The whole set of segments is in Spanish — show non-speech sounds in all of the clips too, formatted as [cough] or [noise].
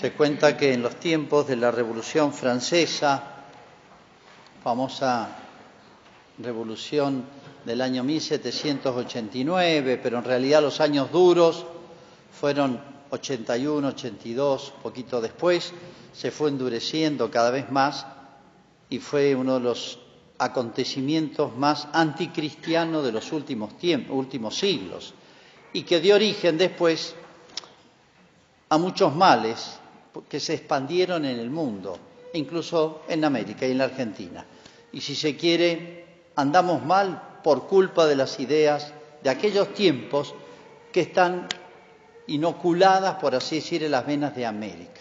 Se cuenta que en los tiempos de la Revolución Francesa, famosa revolución del año 1789, pero en realidad los años duros fueron 81, 82, poquito después, se fue endureciendo cada vez más y fue uno de los acontecimientos más anticristianos de los últimos, últimos siglos y que dio origen después a muchos males que se expandieron en el mundo, incluso en América y en la Argentina. Y si se quiere, andamos mal por culpa de las ideas de aquellos tiempos que están inoculadas, por así decir, en las venas de América.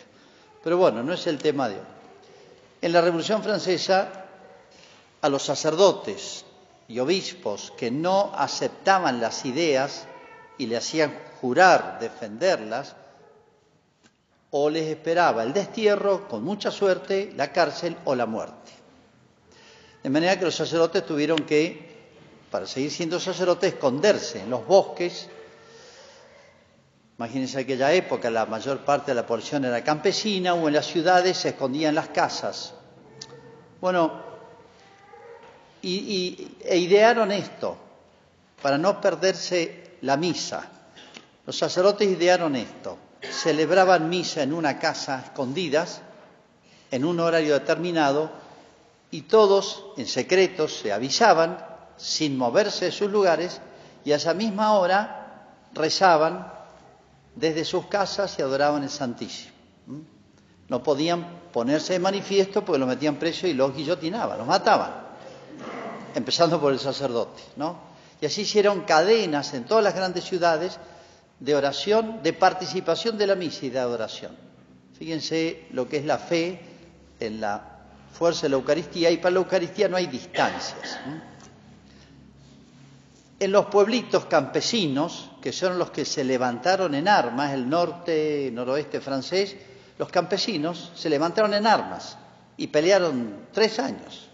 Pero bueno, no es el tema de hoy. En la Revolución Francesa, a los sacerdotes y obispos que no aceptaban las ideas y le hacían jurar defenderlas, o les esperaba el destierro, con mucha suerte, la cárcel o la muerte. De manera que los sacerdotes tuvieron que, para seguir siendo sacerdotes, esconderse en los bosques. Imagínense aquella época, la mayor parte de la población era campesina o en las ciudades se escondían las casas. Bueno, y, e idearon esto para no perderse la misa. Los sacerdotes idearon esto celebraban misa en una casa escondidas, en un horario determinado, y todos en secreto se avisaban, sin moverse de sus lugares, y a esa misma hora rezaban desde sus casas y adoraban el Santísimo. No podían ponerse de manifiesto porque los metían preso y los guillotinaban, los mataban, empezando por el sacerdote, ¿no? Y así hicieron cadenas en todas las grandes ciudades de oración, de participación de la misa y de adoración. Fíjense lo que es la fe en la fuerza de la Eucaristía y para la Eucaristía no hay distancias. En los pueblitos campesinos, que son los que se levantaron en armas, el norte, noroeste francés, los campesinos se levantaron en armas y pelearon tres años,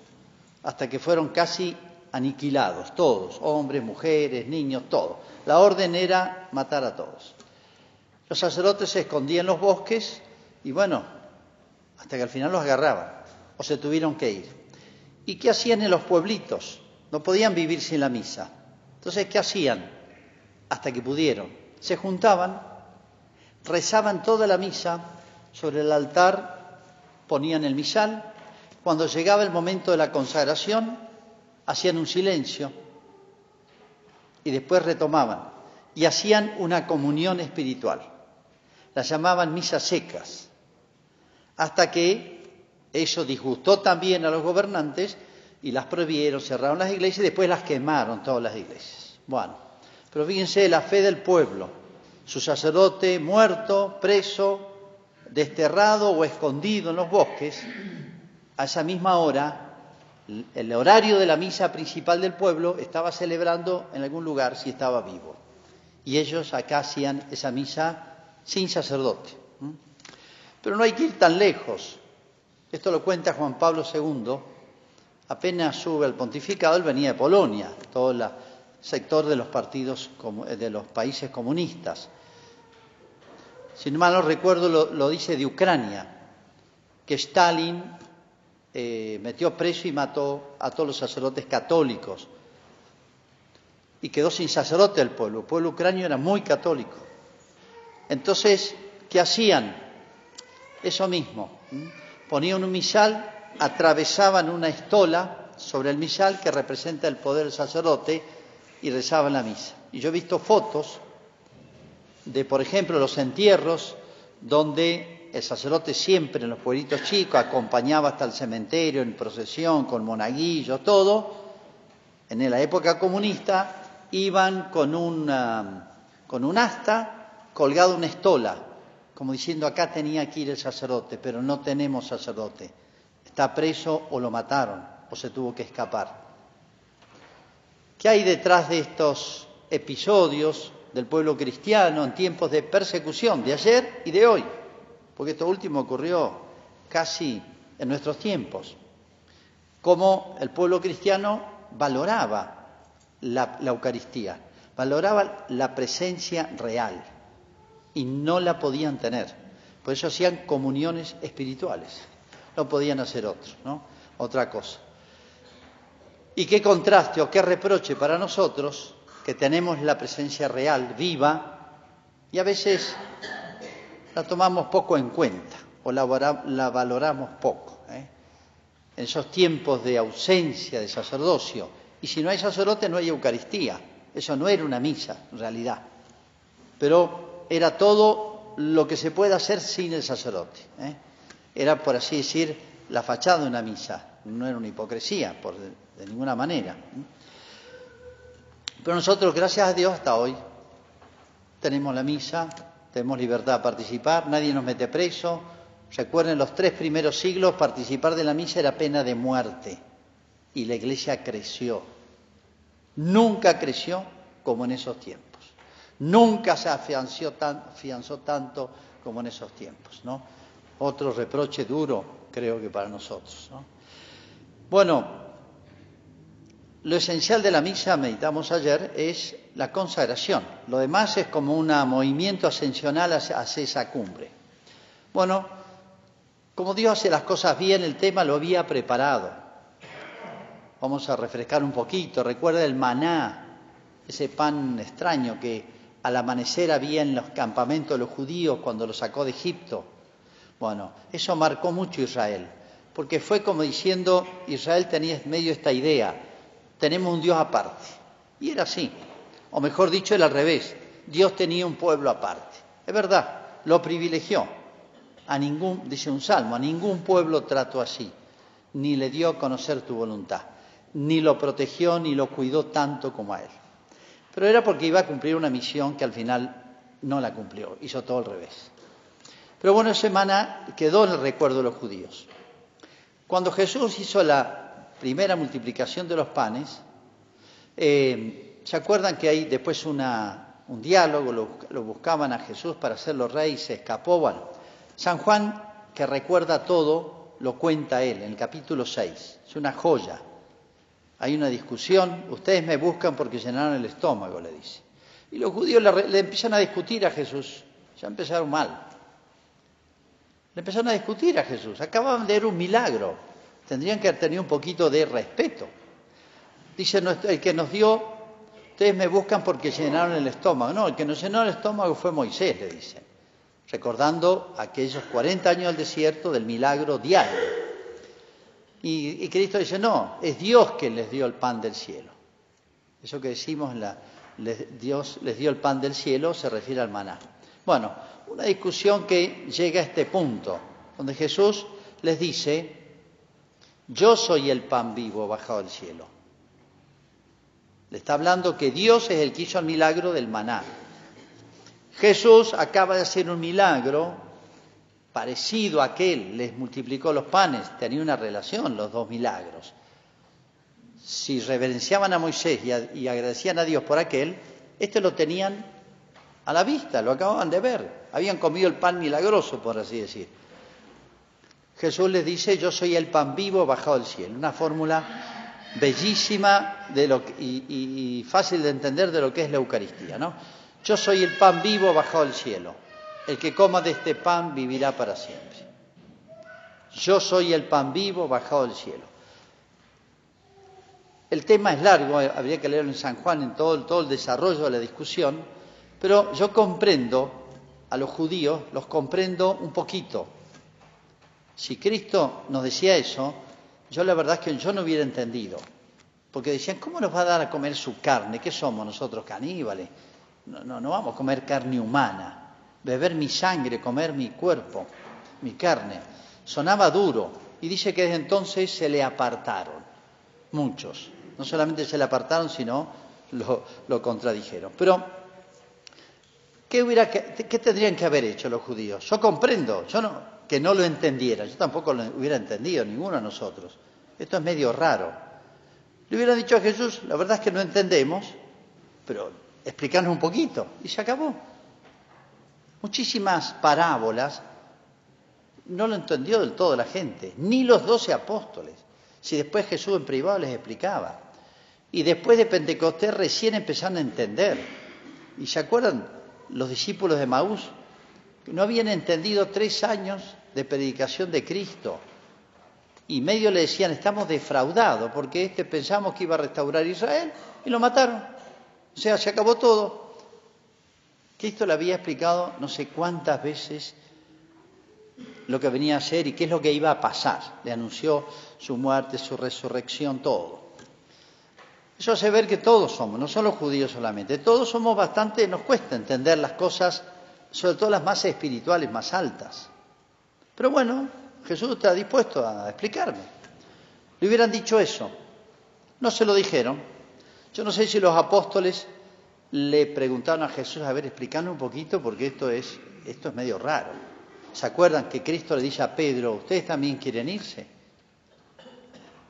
hasta que fueron casi aniquilados, todos, hombres, mujeres, niños, todos. La orden era matar a todos. Los sacerdotes se escondían en los bosques y bueno, hasta que al final los agarraban o se tuvieron que ir. ¿Y qué hacían en los pueblitos? No podían vivir sin la misa. Entonces, ¿qué hacían? Hasta que pudieron. Se juntaban, rezaban toda la misa, sobre el altar ponían el misal, cuando llegaba el momento de la consagración, hacían un silencio y después retomaban y hacían una comunión espiritual. La llamaban misas secas, hasta que eso disgustó también a los gobernantes y las prohibieron, cerraron las iglesias y después las quemaron todas las iglesias. Bueno, pero fíjense la fe del pueblo, su sacerdote muerto, preso, desterrado o escondido en los bosques, a esa misma hora el horario de la misa principal del pueblo estaba celebrando en algún lugar si estaba vivo. Y ellos acá hacían esa misa sin sacerdote. Pero no hay que ir tan lejos. Esto lo cuenta Juan Pablo II. Apenas sube al pontificado, él venía de Polonia, todo el sector de los partidos de los países comunistas. Si no mal no recuerdo, lo, lo dice de Ucrania, que Stalin eh, metió preso y mató a todos los sacerdotes católicos. Y quedó sin sacerdote el pueblo. El pueblo ucranio era muy católico. Entonces, ¿qué hacían? Eso mismo. Ponían un misal, atravesaban una estola sobre el misal que representa el poder del sacerdote y rezaban la misa. Y yo he visto fotos de, por ejemplo, los entierros donde el sacerdote siempre en los pueblitos chicos acompañaba hasta el cementerio en procesión con monaguillos, todo. En la época comunista iban con, una, con un asta colgado una estola, como diciendo acá tenía que ir el sacerdote, pero no tenemos sacerdote. Está preso o lo mataron o se tuvo que escapar. ¿Qué hay detrás de estos episodios del pueblo cristiano en tiempos de persecución de ayer y de hoy? Porque esto último ocurrió casi en nuestros tiempos, cómo el pueblo cristiano valoraba la, Eucaristía, valoraba la presencia real y no la podían tener. Por eso hacían comuniones espirituales. No podían hacer otro, ¿no? Otra cosa. Y qué contraste o qué reproche para nosotros que tenemos la presencia real, viva, y a veces la tomamos poco en cuenta o la, valoramos poco. ¿eh? En esos tiempos de ausencia de sacerdocio. Y si no hay sacerdote no hay Eucaristía. Eso no era una misa, en realidad. Pero era todo lo que se puede hacer sin el sacerdote. ¿eh? Era, por así decir, la fachada de una misa. No era una hipocresía, por, de, ninguna manera. ¿eh? Pero nosotros, gracias a Dios, hasta hoy tenemos la misa, tenemos libertad de participar, nadie nos mete preso. Recuerden, los tres primeros siglos participar de la misa era pena de muerte y la iglesia creció. Nunca creció como en esos tiempos. Nunca se afianzó, afianzó tanto como en esos tiempos. ¿no? Otro reproche duro, creo que para nosotros. Bueno, lo esencial de la misa, meditamos ayer, es la consagración. Lo demás es como un movimiento ascensional hacia, esa cumbre. Bueno, como Dios hace las cosas bien, el tema lo había preparado. Vamos a refrescar un poquito. Recuerda el maná, ese pan extraño que al amanecer había en los campamentos de los judíos cuando lo sacó de Egipto. Bueno, eso marcó mucho a Israel, porque fue como diciendo, Israel tenía medio esta idea, tenemos un Dios aparte. Y era así o mejor dicho, era al revés. Dios tenía un pueblo aparte. Es verdad, lo privilegió. A ningún, dice un salmo, a ningún pueblo trató así, ni le dio a conocer tu voluntad, ni lo protegió, ni lo cuidó tanto como a él. Pero era porque iba a cumplir una misión que al final no la cumplió, hizo todo al revés. Pero bueno, semana quedó en el recuerdo de los judíos. Cuando Jesús hizo la primera multiplicación de los panes, eh, ¿Se acuerdan que hay después un diálogo? Lo, buscaban a Jesús para hacerlo rey y se escapó. San Juan, que recuerda todo, lo cuenta él en el capítulo 6. Es una joya. Hay una discusión. Ustedes me buscan porque llenaron el estómago, le dice. Y los judíos le, le empiezan a discutir a Jesús. Ya empezaron mal. Le empezaron a discutir a Jesús. Acababan de ver un milagro. Tendrían que tener un poquito de respeto. Dice el que nos dio Ustedes me buscan porque llenaron el estómago. No, el que nos llenó el estómago fue Moisés, le dicen, recordando aquellos 40 años del desierto del milagro diario. Y, Cristo dice, no, es Dios quien les dio el pan del cielo. Eso que decimos, la, Dios les dio el pan del cielo, se refiere al maná. Bueno, una discusión que llega a este punto, donde Jesús les dice, yo soy el pan vivo bajado del cielo. Le está hablando que Dios es el que hizo el milagro del maná. Jesús acaba de hacer un milagro parecido a aquel, les multiplicó los panes, tenía una relación los dos milagros. Si reverenciaban a Moisés y, agradecían a Dios por aquel, este lo tenían a la vista, lo acababan de ver, habían comido el pan milagroso, por así decir. Jesús les dice, yo soy el pan vivo bajado del cielo, una fórmula bellísima y, fácil de entender de lo que es la Eucaristía. ¿no? Yo soy el pan vivo bajado del cielo. El que coma de este pan vivirá para siempre. Yo soy el pan vivo bajado del cielo. El tema es largo, eh, habría que leerlo en San Juan en todo, todo el desarrollo de la discusión, pero yo comprendo a los judíos, los comprendo un poquito. Si Cristo nos decía eso, yo la verdad es que yo no hubiera entendido, porque decían, ¿cómo nos va a dar a comer su carne? ¿Qué somos nosotros caníbales? No, no, no vamos a comer carne humana, beber mi sangre, comer mi cuerpo, mi carne. Sonaba duro y dice que desde entonces se le apartaron, muchos. No solamente se le apartaron, sino lo, contradijeron. Pero, ¿qué, hubiera, ¿qué tendrían que haber hecho los judíos? Yo comprendo, yo no, que no lo entendiera. Yo tampoco lo hubiera entendido, ninguno de nosotros. Esto es medio raro. Le hubiera dicho a Jesús, la verdad es que no entendemos, pero explícanos un poquito. Y se acabó. Muchísimas parábolas no lo entendió del todo la gente, ni los doce apóstoles. Si después Jesús en privado les explicaba. Y después de Pentecostés recién empezaron a entender. ¿Y se acuerdan los discípulos de Maús? No habían entendido tres años de predicación de Cristo. Y medio le decían, estamos defraudados, porque este pensamos que iba a restaurar Israel y lo mataron. O sea, se acabó todo. Cristo le había explicado no sé cuántas veces lo que venía a ser y qué es lo que iba a pasar. Le anunció su muerte, su resurrección, todo. Eso hace ver que todos somos, no solo judíos solamente, todos somos bastante, nos cuesta entender las cosas, sobre todo las más espirituales, más altas. Pero bueno, Jesús está dispuesto a explicarme. Le hubieran dicho eso. No se lo dijeron. Yo no sé si los apóstoles le preguntaron a Jesús, a ver, explícanos un poquito, porque esto es, esto es medio raro. ¿Se acuerdan que Cristo le dice a Pedro, ustedes también quieren irse?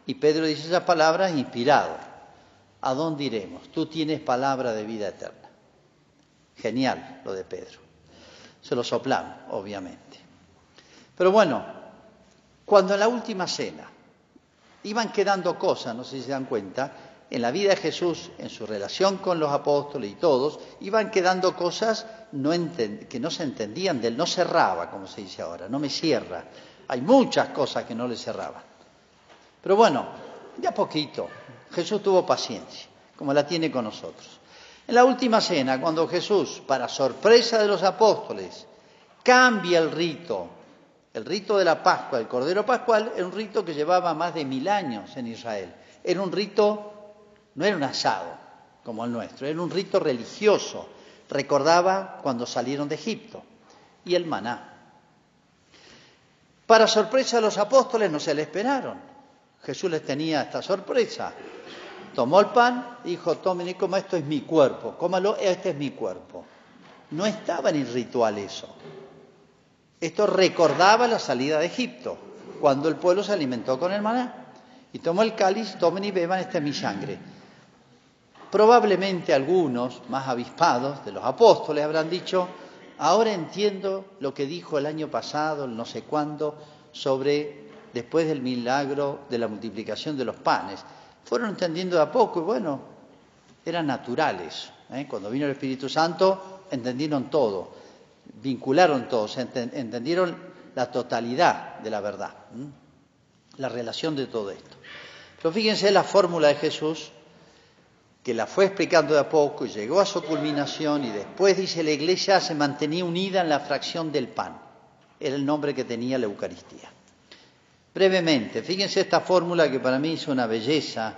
Y Pedro dice esas palabras inspirado. ¿A dónde iremos? Tú tienes palabra de vida eterna. Genial lo de Pedro. Se lo soplaron, obviamente. Pero bueno, cuando en la última cena iban quedando cosas, no sé si se dan cuenta, en la vida de Jesús, en su relación con los apóstoles y todos, iban quedando cosas que no se entendían de él, no cerraba, como se dice ahora, no me cierra. Hay muchas cosas que no le cerraban. Pero bueno, de a poquito, Jesús tuvo paciencia, como la tiene con nosotros. En la última cena, cuando Jesús, para sorpresa de los apóstoles, cambia el rito, el rito de la Pascua, el Cordero Pascual, era un rito que llevaba más de mil años en Israel. Era un rito no era un asado como el nuestro, era un rito religioso. Recordaba cuando salieron de Egipto y el maná. Para sorpresa de los apóstoles no se le esperaron. Jesús les tenía esta sorpresa. Tomó el pan, dijo, tomen y coma, esto es mi cuerpo, cómalo, este es mi cuerpo. No estaba en el ritual eso. Esto recordaba la salida de Egipto, cuando el pueblo se alimentó con el maná. Y tomó el cáliz, tomen y beban, esta es mi sangre. Probablemente algunos, más avispados de los apóstoles, habrán dicho, ahora entiendo lo que dijo el año pasado, el no sé cuándo, sobre después del milagro de la multiplicación de los panes. Fueron entendiendo de a poco y bueno, eran naturales. ¿eh? Cuando vino el Espíritu Santo, entendieron todo, vincularon todo, entendieron la totalidad de la verdad, la relación de todo esto. Pero fíjense la fórmula de Jesús que la fue explicando de a poco y llegó a su culminación y después dice la iglesia se mantenía unida en la fracción del pan. Era el nombre que tenía la Eucaristía. Brevemente, fíjense esta fórmula que para mí es una belleza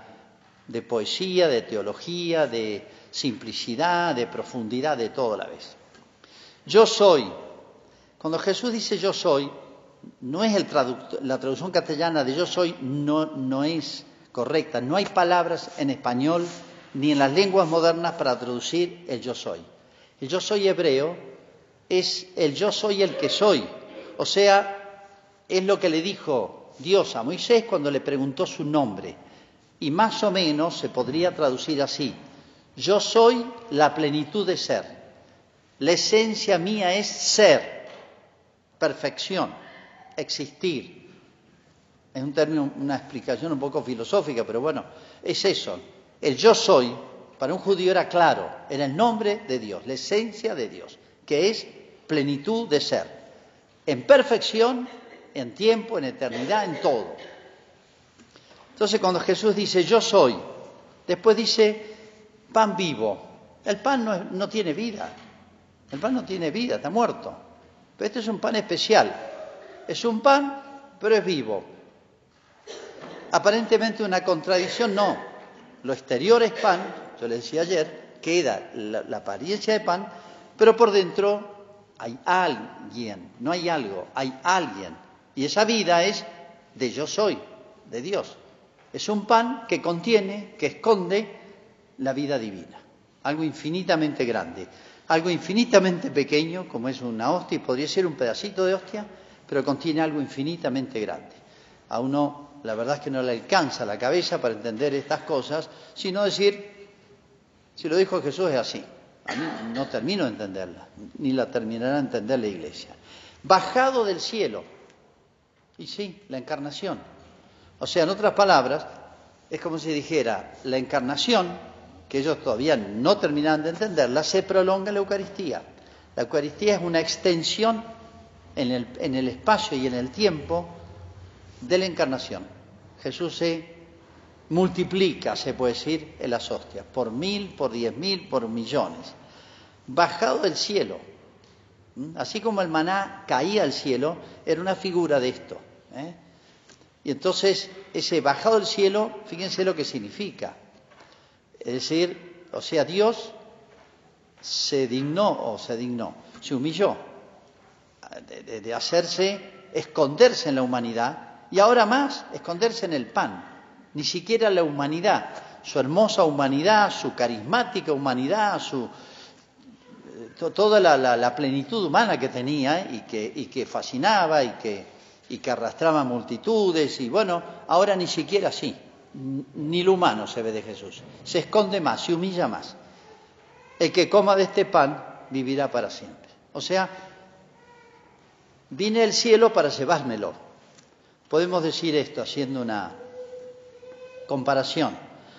de poesía, de teología, de simplicidad, de profundidad, de todo a la vez. Yo soy. Cuando Jesús dice yo soy, no es el la traducción castellana de yo soy, no, no es correcta. No hay palabras en español ni en las lenguas modernas para traducir el yo soy. El yo soy hebreo es el yo soy el que soy. O sea, es lo que le dijo Dios a Moisés cuando le preguntó su nombre. Y más o menos se podría traducir así. Yo soy la plenitud de ser. La esencia mía es ser, perfección, existir. Es un término, una explicación un poco filosófica, pero bueno, es eso. El yo soy, para un judío era claro, era el nombre de Dios, la esencia de Dios, que es plenitud de ser, en perfección, en tiempo, en eternidad, en todo. Entonces cuando Jesús dice yo soy, después dice pan vivo, el pan no, tiene vida, el pan no tiene vida, está muerto, pero este es un pan especial, es un pan, pero es vivo. Aparentemente una contradicción, no, lo exterior es pan, yo le decía ayer, queda la, la apariencia de pan, pero por dentro hay alguien, no hay algo, hay alguien. Y esa vida es de yo soy, de Dios. Es un pan que contiene, que esconde la vida divina, algo infinitamente grande, algo infinitamente pequeño, como es una hostia, y podría ser un pedacito de hostia, pero contiene algo infinitamente grande. A uno la verdad es que no le alcanza la cabeza para entender estas cosas, sino decir, si lo dijo Jesús es así. A mí no termino de entenderla, ni la terminará de entender la iglesia. Bajado del cielo. Y sí, la encarnación. O sea, en otras palabras, es como si dijera, la encarnación, que ellos todavía no terminan de entenderla, se prolonga en la Eucaristía. La Eucaristía es una extensión en el, en el espacio y en el tiempo de la encarnación. Jesús se multiplica, se puede decir, en las hostias, por mil, por diez mil, por millones. Bajado del cielo, así como el maná caía al cielo, era una figura de esto. ¿Eh? Y entonces, ese bajado del cielo, fíjense lo que significa. Es decir, o sea, Dios se dignó o se dignó, se humilló de, hacerse, esconderse en la humanidad y ahora más, esconderse en el pan. Ni siquiera la humanidad, su hermosa humanidad, su carismática humanidad, su, eh, toda la, plenitud humana que tenía y que, y que fascinaba y que, y que arrastraba multitudes. Y bueno, ahora ni siquiera así, ni lo humano se ve de Jesús. Se esconde más, se humilla más. El que coma de este pan vivirá para siempre. O sea, vine al cielo para llevármelo. Podemos decir esto haciendo una comparación.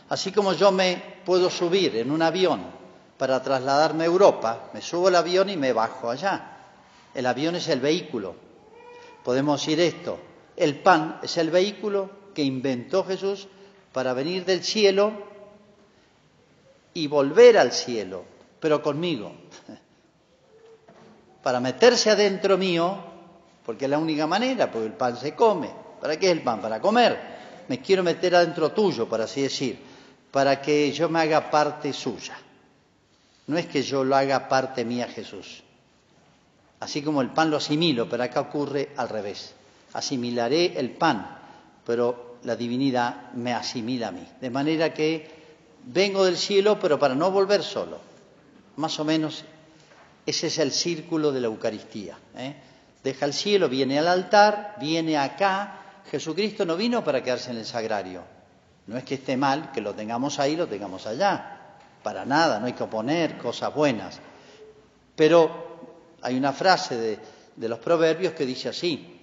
Así como yo me puedo subir en un avión para trasladarme a Europa, me subo al avión y me bajo allá. El avión es el vehículo. Podemos decir esto. El pan es el vehículo que inventó Jesús para venir del cielo y volver al cielo, pero conmigo. [laughs] Para meterse adentro mío porque es la única manera, porque el pan se come. ¿Para qué es el pan? Para comer. Me quiero meter adentro tuyo, por así decir, para que yo me haga parte suya. No es que yo lo haga parte mía Jesús. Así como el pan lo asimilo, pero acá ocurre al revés. Asimilaré el pan, pero la divinidad me asimila a mí. De manera que vengo del cielo, pero para no volver solo. Más o menos ese es el círculo de la Eucaristía. ¿eh? deja el cielo, viene al altar, viene acá. Jesucristo no vino para quedarse en el sagrario. No es que esté mal que lo tengamos ahí, lo tengamos allá. Para nada, no hay que oponer cosas buenas. Pero hay una frase de, los proverbios que dice así,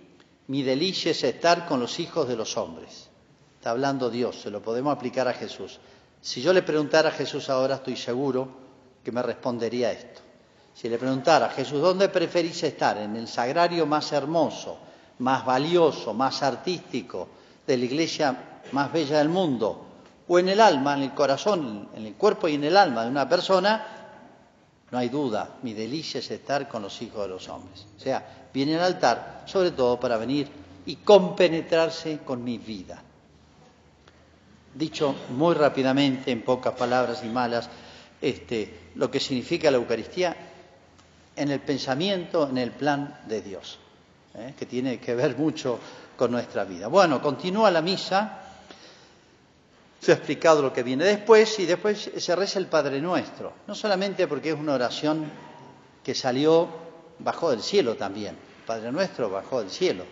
mi delicia es estar con los hijos de los hombres. Está hablando Dios, se lo podemos aplicar a Jesús. Si yo le preguntara a Jesús ahora, estoy seguro que me respondería esto. Si le preguntara a Jesús, ¿dónde preferís estar? ¿En el sagrario más hermoso, más valioso, más artístico de la iglesia más bella del mundo? ¿O en el alma, en el corazón, en el cuerpo y en el alma de una persona? No hay duda, mi delicia es estar con los hijos de los hombres. O sea, viene al altar sobre todo para venir y compenetrarse con mi vida. Dicho muy rápidamente, en pocas palabras y malas, este, lo que significa la Eucaristía en el pensamiento, en el plan de Dios, ¿eh? que tiene que ver mucho con nuestra vida. Bueno, continúa la misa, se ha explicado lo que viene después y después se reza el Padre Nuestro, no solamente porque es una oración que salió, bajó del cielo también, Padre Nuestro bajó del cielo,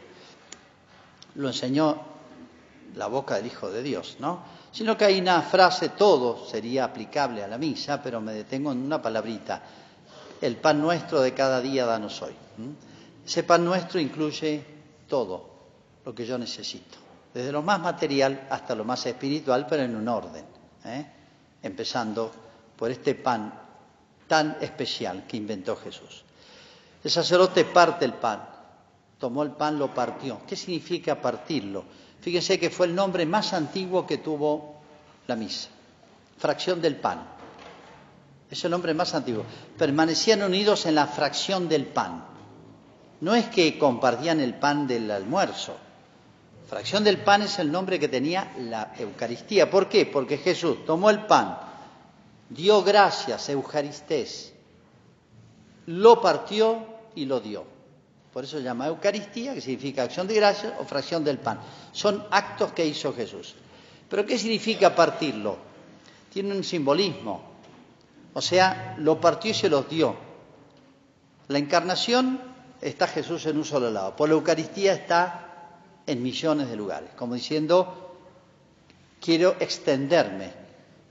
lo enseñó la boca del Hijo de Dios, ¿no? Sino que hay una frase, todo sería aplicable a la misa, pero me detengo en una palabrita, el pan nuestro de cada día danos hoy. Ese pan nuestro incluye todo lo que yo necesito, desde lo más material hasta lo más espiritual, pero en un orden, ¿eh? empezando por este pan tan especial que inventó Jesús. El sacerdote parte el pan, tomó el pan, lo partió. ¿Qué significa partirlo? Fíjense que fue el nombre más antiguo que tuvo la misa, fracción del pan es el nombre más antiguo, permanecían unidos en la fracción del pan. No es que compartían el pan del almuerzo. Fracción del pan es el nombre que tenía la Eucaristía. ¿Por qué? Porque Jesús tomó el pan, dio gracias, Eucaristés, lo partió y lo dio. Por eso se llama Eucaristía, que significa acción de gracias o fracción del pan. Son actos que hizo Jesús. Pero ¿qué significa partirlo? Tiene un simbolismo. O sea, lo partió y se los dio. La encarnación está Jesús en un solo lado. Por la Eucaristía está en millones de lugares. Como diciendo, quiero extenderme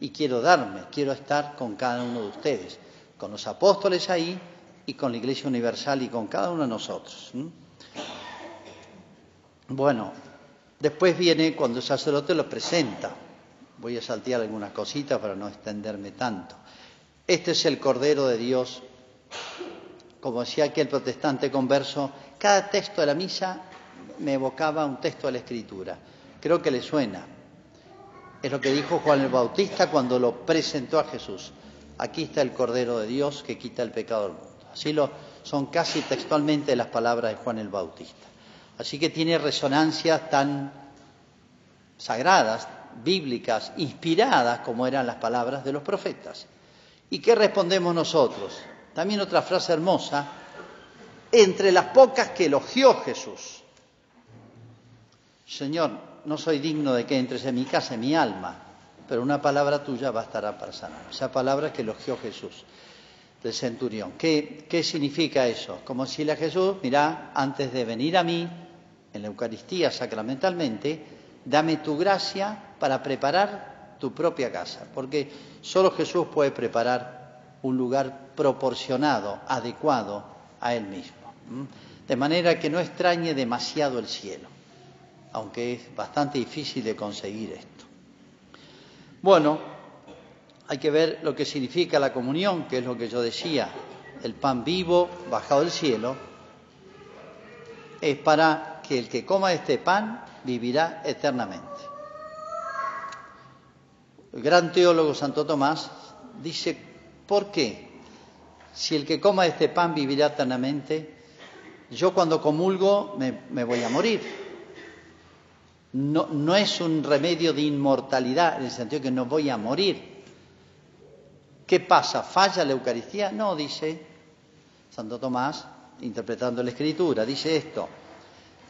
y quiero darme, quiero estar con cada uno de ustedes, con los apóstoles ahí y con la Iglesia Universal y con cada uno de nosotros. Bueno, después viene cuando el sacerdote lo presenta. Voy a saltear algunas cositas para no extenderme tanto. Este es el Cordero de Dios como decía aquel protestante converso, cada texto de la misa me evocaba un texto de la Escritura. Creo que le suena. Es lo que dijo Juan el Bautista cuando lo presentó a Jesús. Aquí está el Cordero de Dios que quita el pecado del mundo. Así lo son casi textualmente las palabras de Juan el Bautista. Así que tiene resonancias tan sagradas, bíblicas, inspiradas como eran las palabras de los profetas. ¿Y qué respondemos nosotros? También otra frase hermosa, entre las pocas que elogió Jesús. Señor, no soy digno de que entres en mi casa, en mi alma, pero una palabra tuya bastará para sanar. Esa palabra que elogió Jesús del centurión. ¿Qué, ¿Qué, significa eso? Como decirle a Jesús, mira, antes de venir a mí, en la Eucaristía sacramentalmente, dame tu gracia para preparar tu propia casa, porque solo Jesús puede preparar un lugar proporcionado, adecuado a Él mismo. De manera que no extrañe demasiado el cielo, aunque es bastante difícil de conseguir esto. Bueno, hay que ver lo que significa la comunión, que es lo que yo decía, el pan vivo bajado del cielo, es para que el que coma este pan vivirá eternamente. El gran teólogo Santo Tomás dice, ¿por qué? Si el que coma este pan vivirá eternamente, yo cuando comulgo me, voy a morir. No, no es un remedio de inmortalidad, en el sentido que no voy a morir. ¿Qué pasa? ¿Falla la Eucaristía? No, dice Santo Tomás, interpretando la Escritura, dice esto.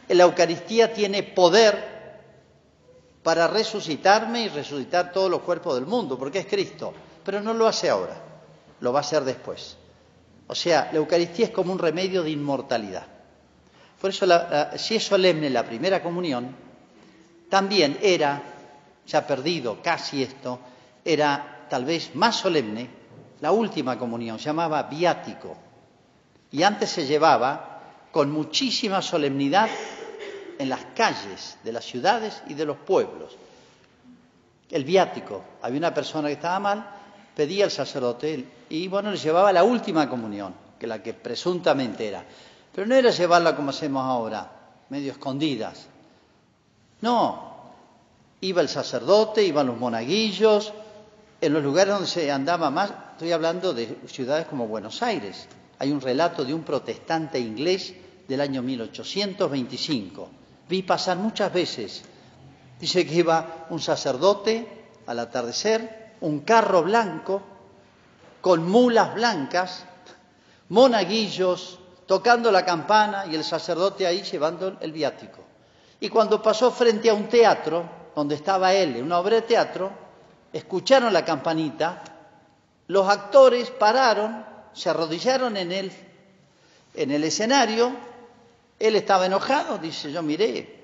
La Eucaristía tiene poder para resucitarme y resucitar todos los cuerpos del mundo, porque es Cristo, pero no lo hace ahora, lo va a hacer después. O sea, la Eucaristía es como un remedio de inmortalidad. Por eso, si es solemne la primera comunión, también era, se ha perdido casi esto, era tal vez más solemne la última comunión, se llamaba viático. Y antes se llevaba con muchísima solemnidad en las calles de las ciudades y de los pueblos. El viático, había una persona que estaba mal, pedía al sacerdote y bueno, le llevaba la última comunión, que la que presuntamente era. Pero no era llevarla como hacemos ahora, medio escondidas. No, iba el sacerdote, iban los monaguillos, en los lugares donde se andaba más, estoy hablando de ciudades como Buenos Aires. Hay un relato de un protestante inglés del año 1825 vi pasar muchas veces. Dice que iba un sacerdote al atardecer, un carro blanco, con mulas blancas, monaguillos, tocando la campana y el sacerdote ahí llevando el viático. Y cuando pasó frente a un teatro, donde estaba él, en una obra de teatro, escucharon la campanita, los actores pararon, se arrodillaron en el, en el escenario él estaba enojado, dice, yo miré,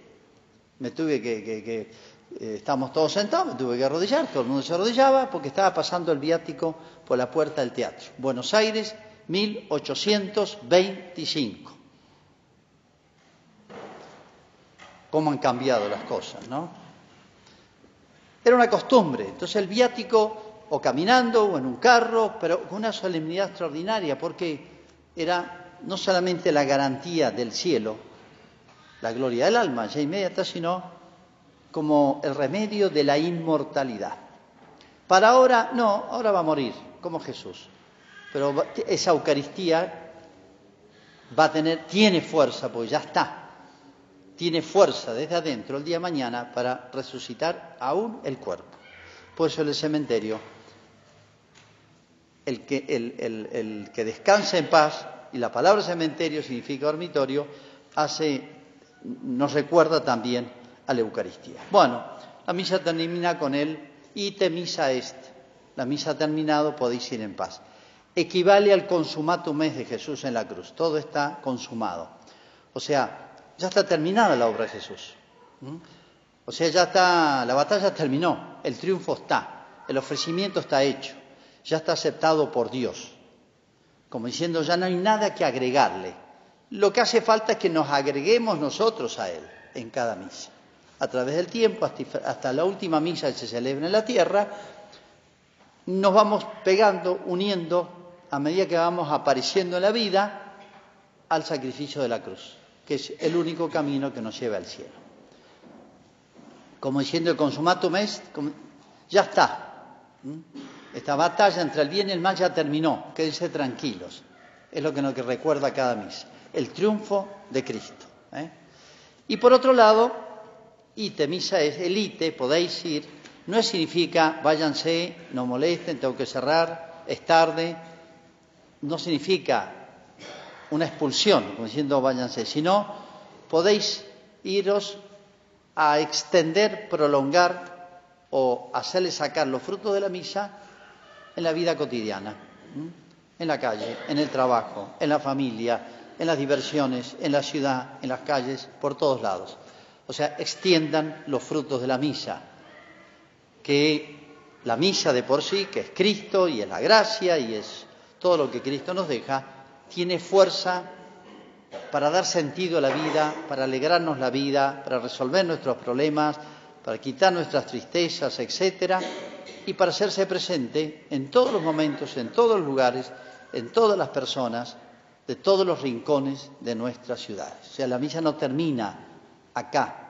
me tuve que, eh, estamos todos sentados, me tuve que arrodillar, todo el mundo se arrodillaba porque estaba pasando el viático por la puerta del teatro. Buenos Aires, 1825. Cómo han cambiado las cosas, ¿no? Era una costumbre, entonces el viático o caminando o en un carro, pero con una solemnidad extraordinaria, porque era no solamente la garantía del cielo, la gloria del alma ya inmediata, sino como el remedio de la inmortalidad. Para ahora, no, ahora va a morir, como Jesús. Pero esa Eucaristía va a tener, tiene fuerza, pues ya está. Tiene fuerza desde adentro el día de mañana para resucitar aún el cuerpo. Por eso en el cementerio, el que, descansa en paz y la palabra cementerio significa dormitorio, nos recuerda también a la Eucaristía. Bueno, la misa termina con el ite misa est. La misa ha terminado, podéis ir en paz. Equivale al consumatum es de Jesús en la cruz. Todo está consumado. O sea, ya está terminada la obra de Jesús. O sea, ya está, la batalla terminó, el triunfo está, el ofrecimiento está hecho, ya está aceptado por Dios como diciendo ya no hay nada que agregarle. Lo que hace falta es que nos agreguemos nosotros a Él en cada misa. A través del tiempo, hasta la última misa que se celebra en la tierra, nos vamos pegando, uniendo, a medida que vamos apareciendo en la vida, al sacrificio de la cruz, que es el único camino que nos lleva al cielo. Como diciendo el consumatum est, ya está. Esta batalla entre el bien y el mal ya terminó, quédense tranquilos. Es lo que nos recuerda cada misa, el triunfo de Cristo. ¿eh? Y por otro lado, ite, misa es el ite, podéis ir, no significa váyanse, no molesten, tengo que cerrar, es tarde, no significa una expulsión, como diciendo váyanse, sino podéis iros a extender, prolongar o hacerle sacar los frutos de la misa en la vida cotidiana, en la calle, en el trabajo, en la familia, en las diversiones, en la ciudad, en las calles, por todos lados. O sea, extiendan los frutos de la misa, que la misa de por sí, que es Cristo y es la gracia y es todo lo que Cristo nos deja, tiene fuerza para dar sentido a la vida, para alegrarnos la vida, para resolver nuestros problemas, para quitar nuestras tristezas, etcétera, y para hacerse presente en todos los momentos, en todos los lugares, en todas las personas, de todos los rincones de nuestra ciudad. O sea, la misa no termina acá,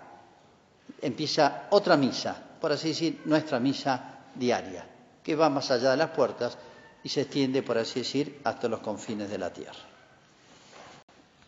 empieza otra misa, por así decir, nuestra misa diaria, que va más allá de las puertas y se extiende, por así decir, hasta los confines de la tierra.